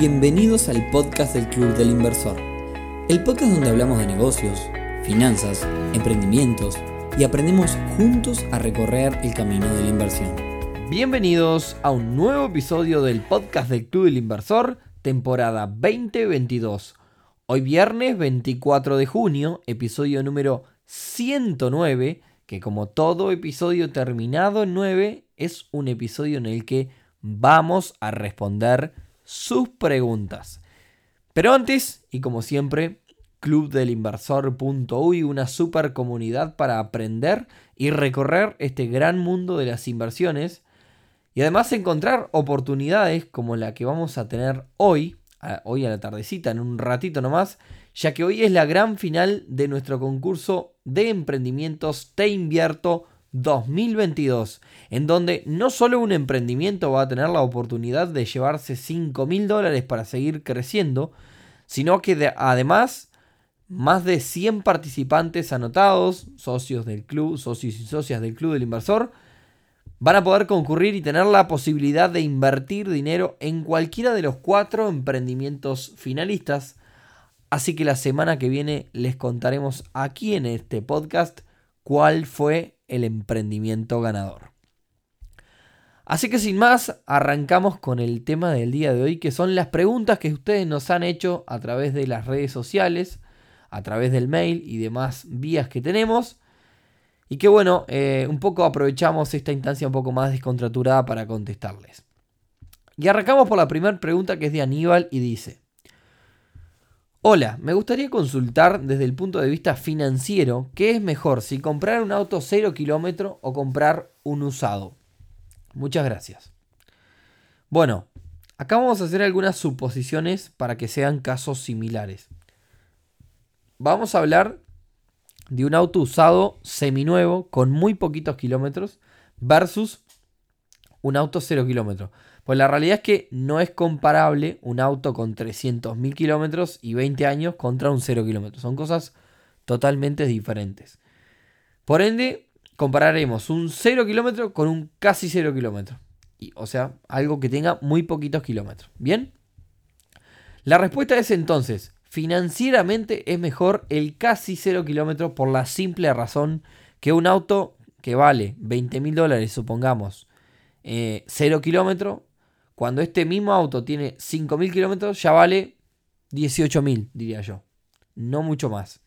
Bienvenidos al podcast del Club del Inversor, el podcast donde hablamos de negocios, finanzas, emprendimientos y aprendemos juntos a recorrer el camino de la inversión. Bienvenidos a un nuevo episodio del podcast del Club del Inversor, temporada 2022. Hoy viernes 24 de junio, episodio número 109, que como todo episodio terminado en 9, es un episodio en el que vamos a responder sus preguntas. Pero antes, y como siempre, clubdelinversor.uy, una super comunidad para aprender y recorrer este gran mundo de las inversiones y además encontrar oportunidades como la que vamos a tener hoy, hoy a la tardecita, en un ratito nomás, ya que hoy es la gran final de nuestro concurso de emprendimientos Te Invierto 2022, en donde no solo un emprendimiento va a tener la oportunidad de llevarse 5 mil dólares para seguir creciendo, sino que además más de 100 participantes anotados, socios del club, socios y socias del club del inversor, van a poder concurrir y tener la posibilidad de invertir dinero en cualquiera de los cuatro emprendimientos finalistas. Así que la semana que viene les contaremos aquí en este podcast cuál fue el emprendimiento ganador. Así que sin más, arrancamos con el tema del día de hoy, que son las preguntas que ustedes nos han hecho a través de las redes sociales, a través del mail y demás vías que tenemos. Y que bueno, eh, un poco aprovechamos esta instancia un poco más descontraturada para contestarles. Y arrancamos por la primera pregunta que es de Aníbal y dice, Hola, me gustaría consultar desde el punto de vista financiero qué es mejor, si comprar un auto 0 kilómetro o comprar un usado. Muchas gracias. Bueno, acá vamos a hacer algunas suposiciones para que sean casos similares. Vamos a hablar de un auto usado seminuevo con muy poquitos kilómetros versus un auto 0 kilómetros. Pues la realidad es que no es comparable un auto con 300.000 kilómetros y 20 años contra un 0 kilómetros. Son cosas totalmente diferentes. Por ende, compararemos un 0 kilómetro con un casi 0 kilómetro. O sea, algo que tenga muy poquitos kilómetros. ¿Bien? La respuesta es entonces, financieramente es mejor el casi 0 kilómetro por la simple razón que un auto que vale 20 mil dólares, supongamos, 0 eh, kilómetros, cuando este mismo auto tiene 5.000 kilómetros, ya vale 18.000, diría yo. No mucho más.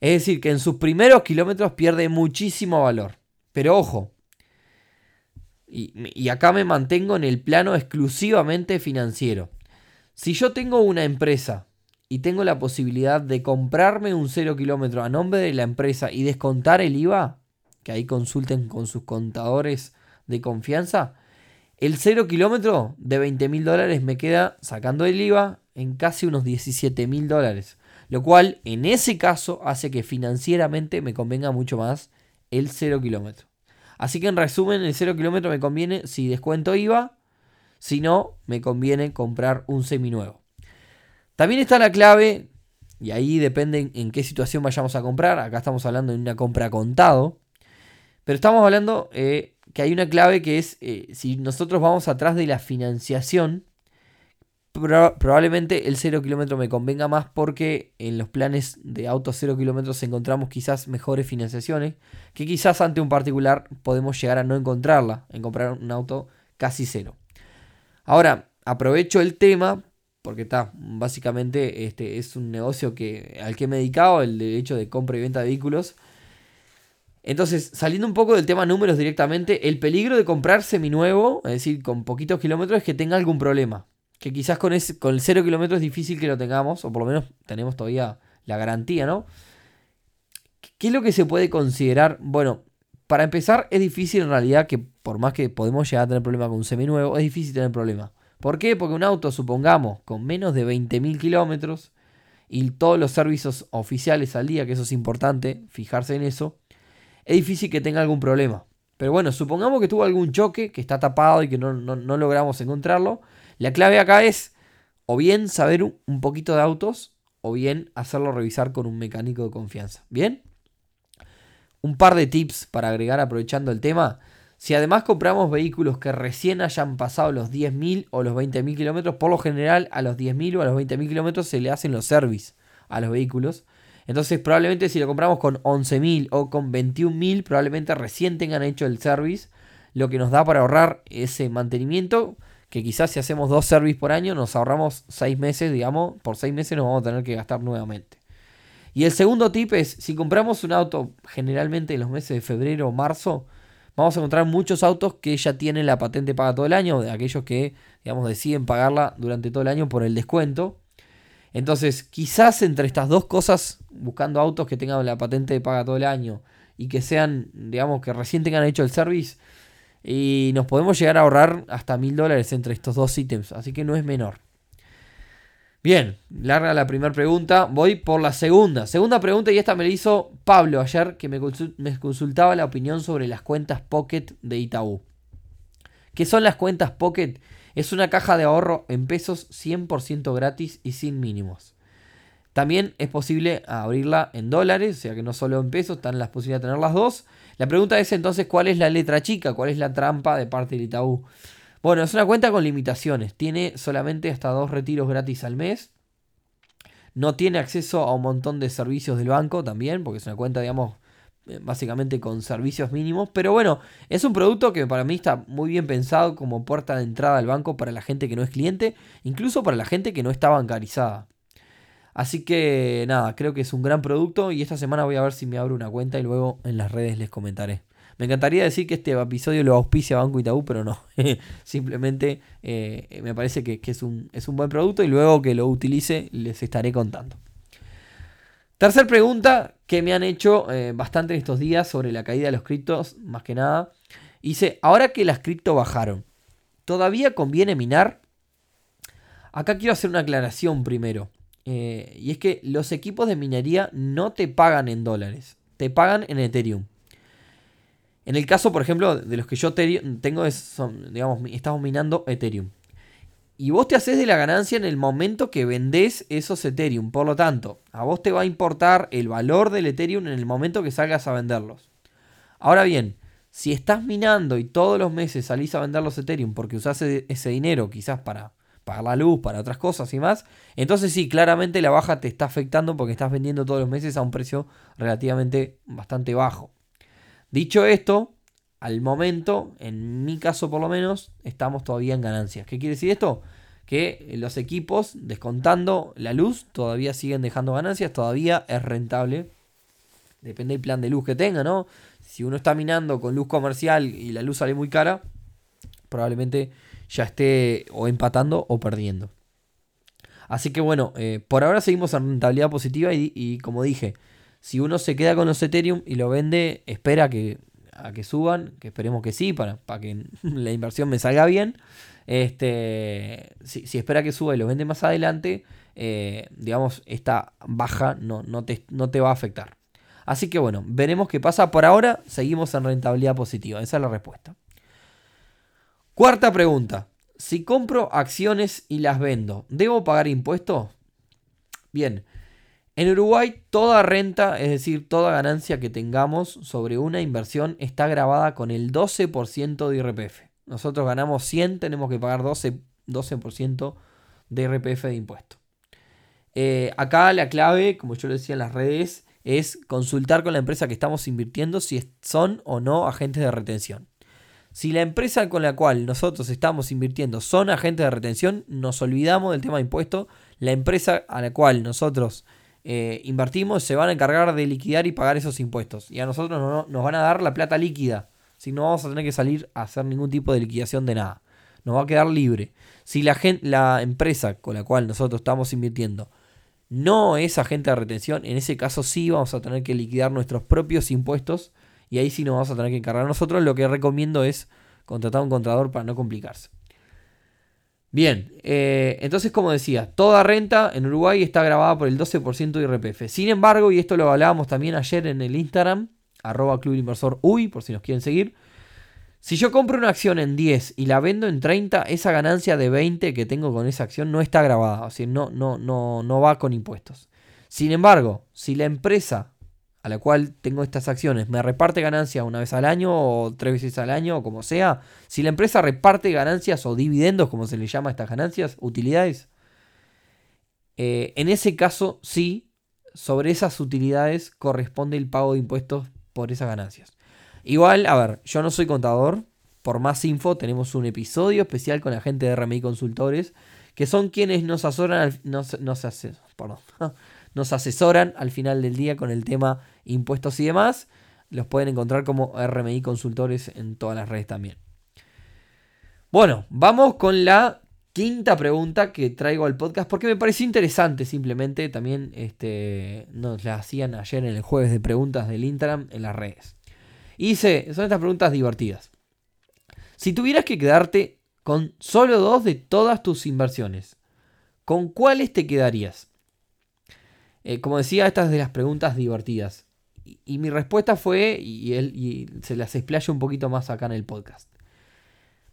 Es decir, que en sus primeros kilómetros pierde muchísimo valor. Pero ojo, y, y, acá me mantengo en el plano exclusivamente financiero. Si yo tengo una empresa y tengo la posibilidad de comprarme un 0 kilómetro a nombre de la empresa y descontar el IVA, que ahí consulten con sus contadores de confianza, el 0 kilómetro de 20 mil dólares me queda sacando el IVA en casi unos 17 mil dólares. Lo cual en ese caso hace que financieramente me convenga mucho más el 0 kilómetro. Así que en resumen, el 0 kilómetro me conviene si descuento IVA, si no, me conviene comprar un seminuevo. También está la clave, y ahí depende en qué situación vayamos a comprar. Acá estamos hablando de una compra contado. Pero estamos hablando eh, que hay una clave que es, eh, si nosotros vamos atrás de la financiación, probablemente el 0 kilómetro me convenga más porque en los planes de auto 0 kilómetros encontramos quizás mejores financiaciones que quizás ante un particular podemos llegar a no encontrarla en comprar un auto casi cero. Ahora, aprovecho el tema porque está, básicamente este es un negocio que, al que me he dedicado, el hecho de compra y venta de vehículos. Entonces, saliendo un poco del tema números directamente, el peligro de comprar seminuevo, es decir, con poquitos kilómetros, es que tenga algún problema. Que quizás con, ese, el cero kilómetros es difícil que lo tengamos, o por lo menos tenemos todavía la garantía, ¿no? ¿Qué es lo que se puede considerar? Bueno, para empezar, es difícil en realidad que por más que podemos llegar a tener problema con un seminuevo, es difícil tener problema. ¿Por qué? Porque un auto, supongamos, con menos de 20.000 kilómetros y todos los servicios oficiales al día, que eso es importante, fijarse en eso, es difícil que tenga algún problema. Pero bueno, supongamos que tuvo algún choque, que está tapado y que no, logramos encontrarlo. La clave acá es o bien saber un poquito de autos o bien hacerlo revisar con un mecánico de confianza. ¿Bien? Un par de tips para agregar aprovechando el tema. Si además compramos vehículos que recién hayan pasado los 10.000 o los 20.000 kilómetros, por lo general a los 10.000 o a los 20.000 kilómetros se le hacen los service a los vehículos. Entonces probablemente si lo compramos con 11.000 o con 21.000, probablemente recién tengan hecho el service, lo que nos da para ahorrar ese mantenimiento, que quizás si hacemos dos service por año nos ahorramos 6 meses, digamos, por 6 meses nos vamos a tener que gastar nuevamente. Y el segundo tip es, si compramos un auto generalmente en los meses de febrero o marzo, vamos a encontrar muchos autos que ya tienen la patente paga todo el año, de aquellos que, digamos, deciden pagarla durante todo el año por el descuento. Entonces, quizás entre estas dos cosas, buscando autos que tengan la patente de paga todo el año y que sean, digamos, que recién tengan hecho el service, y nos podemos llegar a ahorrar hasta mil dólares entre estos dos ítems, así que no es menor. Bien, larga la primera pregunta. Voy por la segunda. Segunda pregunta, y esta me la hizo Pablo ayer, que me, consultaba la opinión sobre las cuentas Pocket de Itaú. ¿Qué son las cuentas Pocket? Es una caja de ahorro en pesos 100% gratis y sin mínimos. También es posible abrirla en dólares, o sea que no solo en pesos, están las posibilidades de tener las dos. La pregunta es entonces cuál es la letra chica, cuál es la trampa de parte de Itaú. Bueno, es una cuenta con limitaciones. Tiene solamente hasta dos retiros gratis al mes. No tiene acceso a un montón de servicios del banco también, porque es una cuenta, digamos, básicamente con servicios mínimos. Pero bueno, es un producto que para mí está muy bien pensado como puerta de entrada al banco para la gente que no es cliente, incluso para la gente que no está bancarizada. Así que nada, creo que es un gran producto y esta semana voy a ver si me abro una cuenta y luego en las redes les comentaré. Me encantaría decir que este episodio lo auspicia Banco Itaú, pero no. Simplemente eh, me parece que, es, un, es, un, buen producto y luego que lo utilice les estaré contando. Tercer pregunta que me han hecho eh, bastante en estos días sobre la caída de los criptos, más que nada. Dice, ahora que las cripto bajaron, ¿todavía conviene minar? Acá quiero hacer una aclaración primero. Eh, y es que los equipos de minería no te pagan en dólares, te pagan en Ethereum. En el caso, por ejemplo, de los que yo tengo, digamos, estamos minando Ethereum. Y vos te haces de la ganancia en el momento que vendés esos Ethereum. Por lo tanto, a vos te va a importar el valor del Ethereum en el momento que salgas a venderlos. Ahora bien, si estás minando y todos los meses salís a vender los Ethereum porque usás ese dinero quizás para pagar la luz, para otras cosas y más, entonces sí, claramente la baja te está afectando porque estás vendiendo todos los meses a un precio relativamente bastante bajo. Dicho esto, al momento, en mi caso por lo menos, estamos todavía en ganancias. ¿Qué quiere decir esto? Que los equipos, descontando la luz, todavía siguen dejando ganancias, todavía es rentable. Depende del plan de luz que tenga, ¿no? Si uno está minando con luz comercial y la luz sale muy cara, probablemente ya esté o empatando o perdiendo. Así que bueno, eh, por ahora seguimos en rentabilidad positiva y como dije, si uno se queda con los Ethereum y lo vende, espera que, a que suban, que esperemos que sí, para, para que la inversión me salga bien. Este, si, espera que suba y lo vende más adelante, eh, digamos, esta baja no, no, te, no te va a afectar. Así que bueno, veremos qué pasa. Por ahora seguimos en rentabilidad positiva. Esa es la respuesta. Cuarta pregunta. Si compro acciones y las vendo, ¿debo pagar impuestos? Bien, en Uruguay, toda renta, es decir, toda ganancia que tengamos sobre una inversión está grabada con el 12% de IRPF. Nosotros ganamos 100, tenemos que pagar 12%, 12 de IRPF de impuesto. Eh, acá la clave, como yo lo decía en las redes, es consultar con la empresa que estamos invirtiendo si son o no agentes de retención. Si la empresa con la cual nosotros estamos invirtiendo son agentes de retención, nos olvidamos del tema de impuesto. La empresa a la cual nosotros eh, invertimos se van a encargar de liquidar y pagar esos impuestos. Y a nosotros no, nos van a dar la plata líquida. Si no vamos a tener que salir a hacer ningún tipo de liquidación de nada. Nos va a quedar libre. Si la, gente, la empresa con la cual nosotros estamos invirtiendo no es agente de retención, en ese caso sí vamos a tener que liquidar nuestros propios impuestos. Y ahí sí nos vamos a tener que encargar nosotros. Lo que recomiendo es contratar a un contador para no complicarse. Bien, eh, entonces como decía, toda renta en Uruguay está grabada por el 12% de IRPF. Sin embargo, y esto lo hablábamos también ayer en el Instagram, arroba Club Inversor UI, por si nos quieren seguir. Si yo compro una acción en 10 y la vendo en 30, esa ganancia de 20 que tengo con esa acción no está grabada, o sea, no, no, no, no va con impuestos. Sin embargo, si la empresa a la cual tengo estas acciones. Me reparte ganancias una vez al año o tres veces al año o como sea, si la empresa reparte ganancias o dividendos, como se le llama a estas ganancias, utilidades, eh, en ese caso sí, sobre esas utilidades corresponde el pago de impuestos por esas ganancias. Igual, a ver, yo no soy contador, por más info tenemos un episodio especial con la gente de RMI Consultores, que son quienes nos asesoran, nos, perdón, nos asesoran al final del día con el tema impuestos y demás. Los pueden encontrar como RMI Consultores en todas las redes también. Bueno, vamos con la quinta pregunta que traigo al podcast porque me pareció interesante simplemente. También este, nos la hacían ayer en el jueves de preguntas del Instagram en las redes. Y dice, son estas preguntas divertidas. Si tuvieras que quedarte con solo dos de todas tus inversiones, ¿con cuáles te quedarías? Eh, como decía, estas de las preguntas divertidas. Y, mi respuesta fue, y, él, y se las explayo un poquito más acá en el podcast.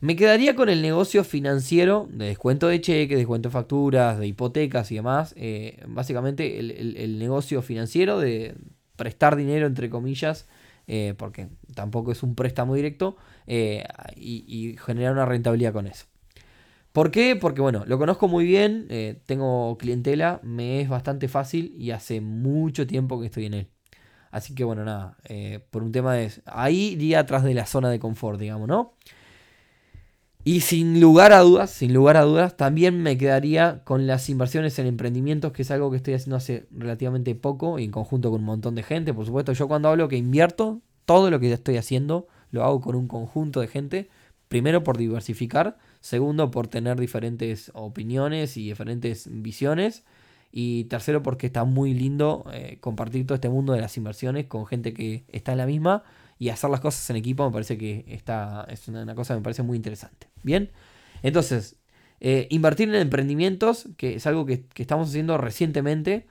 Me quedaría con el negocio financiero de descuento de cheques, descuento de facturas, de hipotecas y demás. Eh, básicamente el, negocio financiero de prestar dinero, entre comillas, eh, porque tampoco es un préstamo directo, y, generar una rentabilidad con eso. ¿Por qué? Porque bueno, lo conozco muy bien, eh, tengo clientela, me es bastante fácil y hace mucho tiempo que estoy en él. Así que bueno, nada, eh, por un tema de... Ahí iría atrás de la zona de confort, digamos, ¿no? Y sin lugar a dudas, sin lugar a dudas, también me quedaría con las inversiones en emprendimientos, que es algo que estoy haciendo hace relativamente poco y en conjunto con un montón de gente. Por supuesto, yo cuando hablo que invierto, todo lo que estoy haciendo lo hago con un conjunto de gente. Primero por diversificar Segundo, por tener diferentes opiniones y diferentes visiones. Y tercero, porque está muy lindo eh, compartir todo este mundo de las inversiones con gente que está en la misma y hacer las cosas en equipo me parece que está, es una, cosa que me parece muy interesante. Bien, entonces, eh, invertir en emprendimientos, que es algo que, que, estamos haciendo recientemente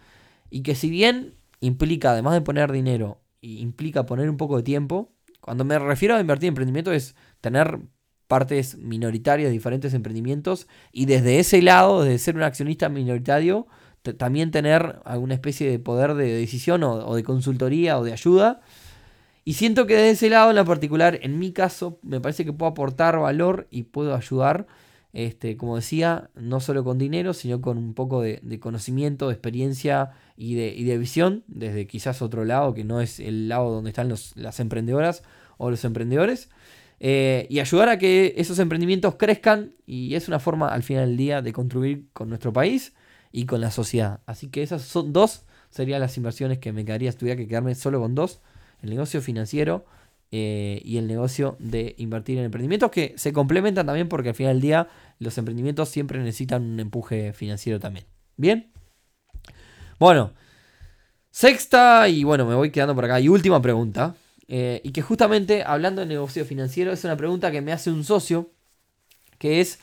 y que si bien implica, además de poner dinero, implica poner un poco de tiempo, cuando me refiero a invertir en emprendimiento es tener partes minoritarias de diferentes emprendimientos y desde ese lado, desde ser un accionista minoritario, también tener alguna especie de poder de decisión o, de consultoría o de ayuda. Y siento que desde ese lado en la particular, en mi caso, me parece que puedo aportar valor y puedo ayudar, este, como decía, no solo con dinero, sino con un poco de, conocimiento, de experiencia y de, y de, visión, desde quizás otro lado, que no es el lado donde están los, las emprendedoras o los emprendedores. Eh, y ayudar a que esos emprendimientos crezcan y es una forma al final del día de contribuir con nuestro país y con la sociedad. Así que esas son dos, serían las inversiones que me quedaría si tuviera que quedarme solo con dos, el negocio financiero eh, y el negocio de invertir en emprendimientos que se complementan también porque al final del día los emprendimientos siempre necesitan un empuje financiero también. Bien. Bueno, sexta y bueno, me voy quedando por acá. Y última pregunta. Eh, y que justamente hablando de negocio financiero es una pregunta que me hace un socio, que es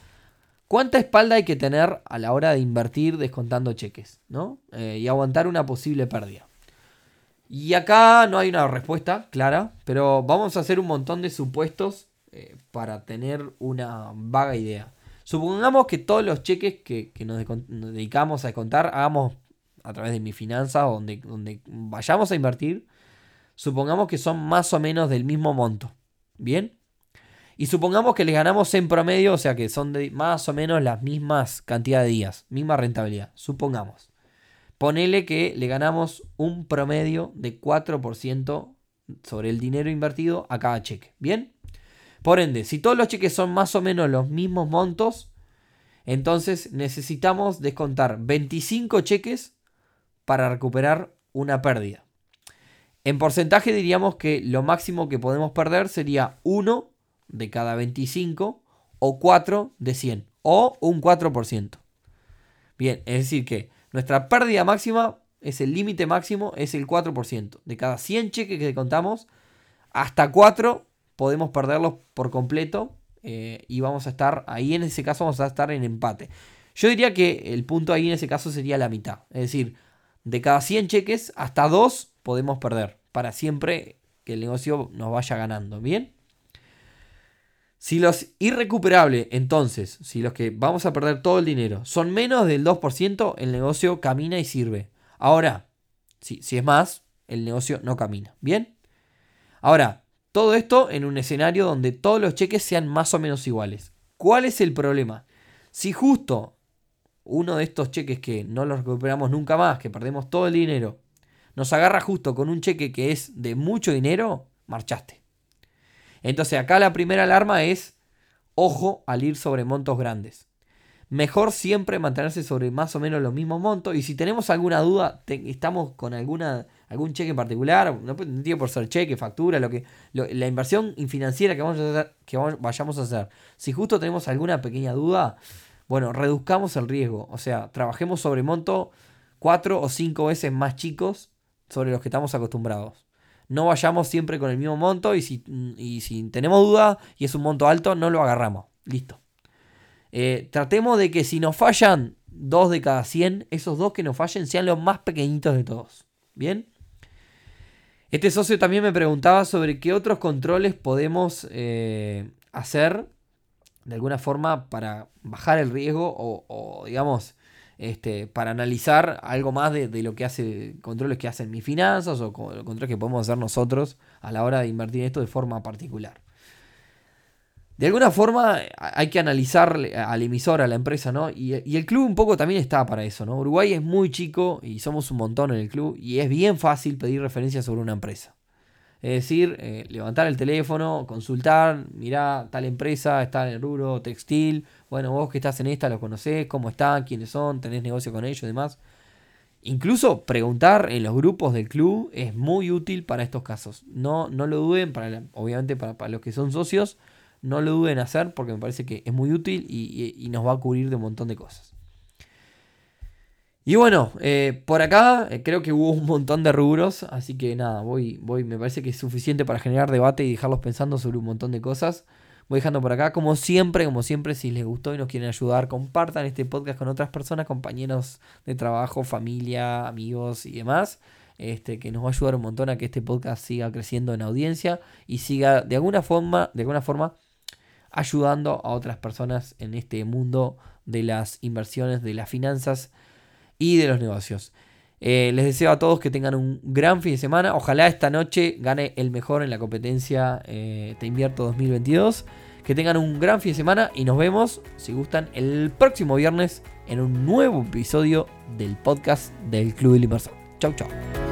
cuánta espalda hay que tener a la hora de invertir descontando cheques, ¿no? Eh, y aguantar una posible pérdida. Y acá no hay una respuesta clara, pero vamos a hacer un montón de supuestos eh, para tener una vaga idea. Supongamos que todos los cheques que, nos, dedicamos a descontar hagamos a través de mi finanza donde, donde vayamos a invertir supongamos que son más o menos del mismo monto. ¿Bien? Y supongamos que les ganamos en promedio, o sea que son más o menos las mismas cantidad de días, misma rentabilidad. Supongamos. Ponele que le ganamos un promedio de 4% sobre el dinero invertido a cada cheque. ¿Bien? Por ende, si todos los cheques son más o menos los mismos montos, entonces necesitamos descontar 25 cheques para recuperar una pérdida. En porcentaje diríamos que lo máximo que podemos perder sería 1 de cada 25 o 4 de 100 o un 4%. Bien, es decir que nuestra pérdida máxima es el límite máximo, es el 4%. De cada 100 cheques que contamos, hasta 4 podemos perderlos por completo eh, y vamos a estar ahí en ese caso vamos a estar en empate. Yo diría que el punto ahí en ese caso sería la mitad. Es decir, de cada 100 cheques, hasta 2 podemos perder para siempre que el negocio nos vaya ganando. ¿Bien? Si los irrecuperables, entonces, si los que vamos a perder todo el dinero son menos del 2%, el negocio camina y sirve. Ahora, si, si es más, el negocio no camina. ¿Bien? Ahora, todo esto en un escenario donde todos los cheques sean más o menos iguales. ¿Cuál es el problema? Si justo uno de estos cheques que no los recuperamos nunca más, que perdemos todo el dinero, nos agarra justo con un cheque que es de mucho dinero, marchaste. Entonces acá la primera alarma es, ojo al ir sobre montos grandes. Mejor siempre mantenerse sobre más o menos los mismos montos. Y si tenemos alguna duda, estamos con alguna, algún cheque en particular, no tiene por ser cheque, factura, lo que, la inversión financiera que, vamos a hacer, que vayamos a hacer. Si justo tenemos alguna pequeña duda, bueno, reduzcamos el riesgo. O sea, trabajemos sobre montos cuatro o cinco veces más chicos sobre los que estamos acostumbrados. No vayamos siempre con el mismo monto y si, y si tenemos duda y es un monto alto, no lo agarramos. Listo. Eh, tratemos de que si nos fallan dos de cada 100, esos dos que nos fallen sean los más pequeñitos de todos. ¿Bien? Este socio también me preguntaba sobre qué otros controles podemos eh, hacer de alguna forma para bajar el riesgo o digamos, este, para analizar algo más de, lo que hace, controles que hacen mis finanzas o controles que podemos hacer nosotros a la hora de invertir esto de forma particular. De alguna forma hay que analizar al emisor, a la empresa, ¿no? Y, y, el club un poco también está para eso, ¿no? Uruguay es muy chico y somos un montón en el club y es bien fácil pedir referencias sobre una empresa. Es decir, eh, levantar el teléfono, consultar, mirá, tal empresa está en el rubro textil, bueno, vos que estás en esta lo conocés, cómo están, quiénes son, tenés negocio con ellos y demás. Incluso preguntar en los grupos del club es muy útil para estos casos. No, no lo duden, para obviamente para, los que son socios, no lo duden hacer porque me parece que es muy útil y nos va a cubrir de un montón de cosas. Y bueno, eh, por acá eh, creo que hubo un montón de rubros, así que nada, voy, voy, me parece que es suficiente para generar debate y dejarlos pensando sobre un montón de cosas. Voy dejando por acá, como siempre, como siempre, si les gustó y nos quieren ayudar, compartan este podcast con otras personas, compañeros de trabajo, familia, amigos y demás. Este, que nos va a ayudar un montón a que este podcast siga creciendo en audiencia y siga de alguna forma, de alguna forma ayudando a otras personas en este mundo de las inversiones, de las finanzas y de los negocios. Eh, les deseo a todos que tengan un gran fin de semana. Ojalá esta noche gane el mejor en la competencia eh, Te Invierto 2022. Que tengan un gran fin de semana y nos vemos, si gustan, el próximo viernes en un nuevo episodio del podcast del Club del Inversor. Chau, chau.